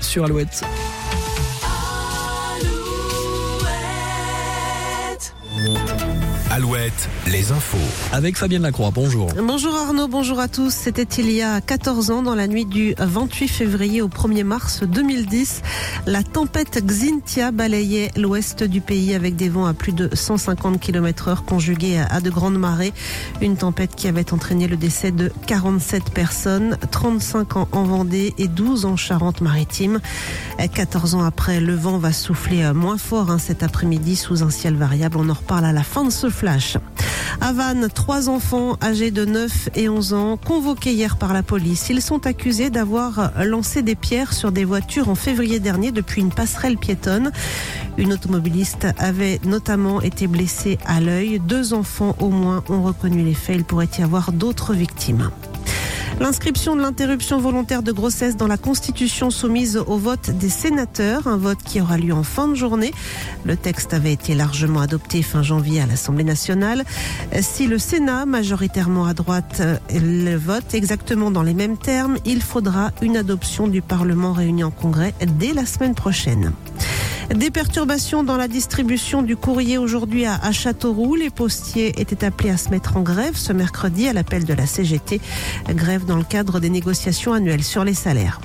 Sur Alouette. Alouette, les infos. Avec Fabienne Lacroix, bonjour. Bonjour Arnaud, bonjour à tous. C'était il y a 14 ans, dans la nuit du 28 février au 1er mars 2010. La tempête Xintia balayait l'ouest du pays avec des vents à plus de 150 km heure conjugués à de grandes marées. Une tempête qui avait entraîné le décès de 47 personnes, 35 ans en Vendée et 12 en Charente-Maritime. 14 ans après, le vent va souffler moins fort hein, cet après-midi sous un ciel variable. On en reparle à la fin de ce flash. Vannes, trois enfants âgés de 9 et 11 ans convoqués hier par la police. Ils sont accusés d'avoir lancé des pierres sur des voitures en février dernier depuis une passerelle piétonne. Une automobiliste avait notamment été blessée à l'œil. Deux enfants au moins ont reconnu les faits. Il pourrait y avoir d'autres victimes. L'inscription de l'interruption volontaire de grossesse dans la Constitution soumise au vote des sénateurs, un vote qui aura lieu en fin de journée. Le texte avait été largement adopté fin janvier à l'Assemblée nationale. Si le Sénat, majoritairement à droite, le vote exactement dans les mêmes termes, il faudra une adoption du Parlement réuni en congrès dès la semaine prochaine. Des perturbations dans la distribution du courrier aujourd'hui à, Châteauroux. Les postiers étaient appelés à se mettre en grève ce mercredi à l'appel de la CGT. Grève dans le cadre des négociations annuelles sur les salaires.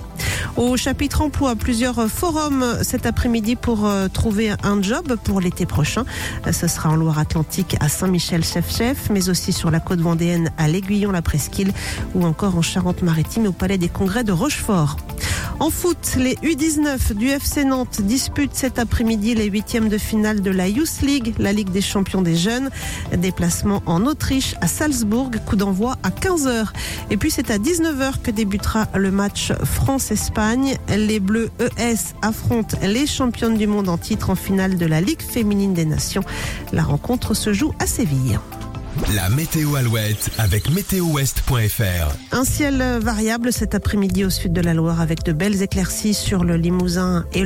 Au chapitre emploi, plusieurs forums cet après-midi pour euh, trouver un job pour l'été prochain. Ce sera en Loire-Atlantique à Saint-Michel-Chef-Chef, mais aussi sur la côte vendéenne à l'Aiguillon-la Presqu'île ou encore en Charente-Maritime au Palais des Congrès de Rochefort. En foot, les U19 du FC Nantes disputent cet après-midi les huitièmes de finale de la Youth League, la Ligue des champions des jeunes. Déplacement en Autriche, à Salzbourg, coup d'envoi à 15h. Et puis c'est à 19h que débutera le match France-Espagne. Les Bleus ES affrontent les championnes du monde en titre en finale de la Ligue féminine des nations. La rencontre se joue à Séville. La météo Alouette avec météowest.fr. Un ciel variable cet après-midi au sud de la Loire avec de belles éclaircies sur le Limousin et le